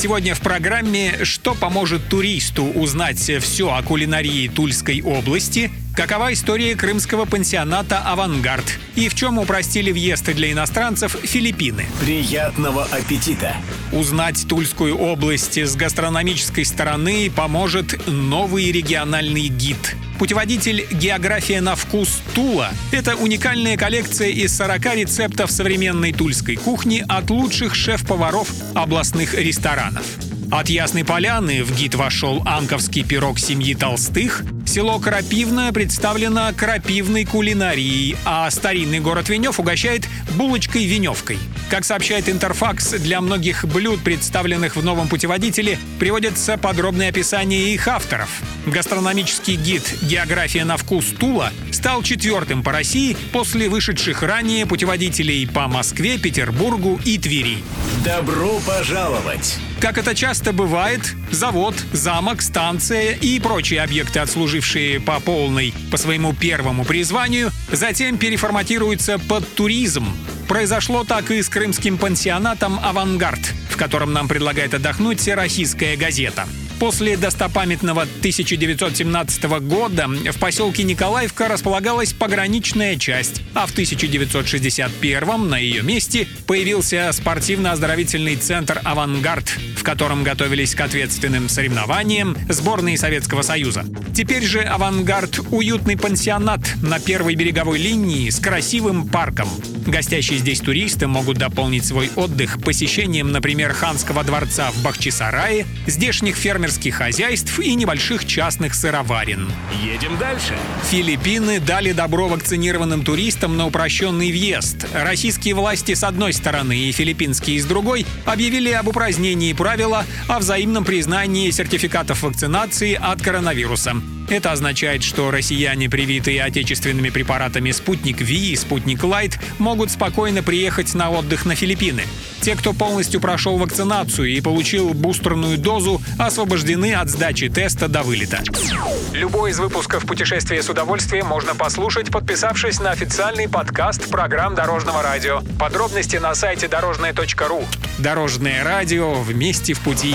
Сегодня в программе «Что поможет туристу узнать все о кулинарии Тульской области», какова история крымского пансионата «Авангард» и в чем упростили въезд для иностранцев Филиппины. Приятного аппетита! Узнать Тульскую область с гастрономической стороны поможет новый региональный гид – Путеводитель «География на вкус Тула» — это уникальная коллекция из 40 рецептов современной тульской кухни от лучших шеф-поваров областных ресторанов. От Ясной Поляны в гид вошел анковский пирог семьи Толстых, село Крапивное представлено крапивной кулинарией, а старинный город Венев угощает булочкой-веневкой. Как сообщает Интерфакс, для многих блюд, представленных в новом путеводителе, приводятся подробные описания их авторов. Гастрономический гид «География на вкус Тула» стал четвертым по России после вышедших ранее путеводителей по Москве, Петербургу и Твери. Добро пожаловать! Как это часто бывает, завод, замок, станция и прочие объекты, отслужившие по полной по своему первому призванию, затем переформатируются под туризм. Произошло так и с крымским пансионатом «Авангард», в котором нам предлагает отдохнуть «Российская газета». После достопамятного 1917 года в поселке Николаевка располагалась пограничная часть, а в 1961 на ее месте появился спортивно-оздоровительный центр «Авангард», в котором готовились к ответственным соревнованиям сборные Советского Союза. Теперь же «Авангард» — уютный пансионат на первой береговой линии с красивым парком. Гостящие здесь туристы могут дополнить свой отдых посещением, например, Ханского дворца в Бахчисарае, здешних фермерских фермерских хозяйств и небольших частных сыроварен. Едем дальше. Филиппины дали добро вакцинированным туристам на упрощенный въезд. Российские власти с одной стороны и филиппинские с другой объявили об упразднении правила о взаимном признании сертификатов вакцинации от коронавируса. Это означает, что россияне, привитые отечественными препаратами «Спутник Ви» и «Спутник Лайт», могут спокойно приехать на отдых на Филиппины. Те, кто полностью прошел вакцинацию и получил бустерную дозу, освобождены от сдачи теста до вылета. Любой из выпусков «Путешествие с удовольствием» можно послушать, подписавшись на официальный подкаст программ Дорожного радио. Подробности на сайте дорожное.ру. Дорожное радио вместе в пути.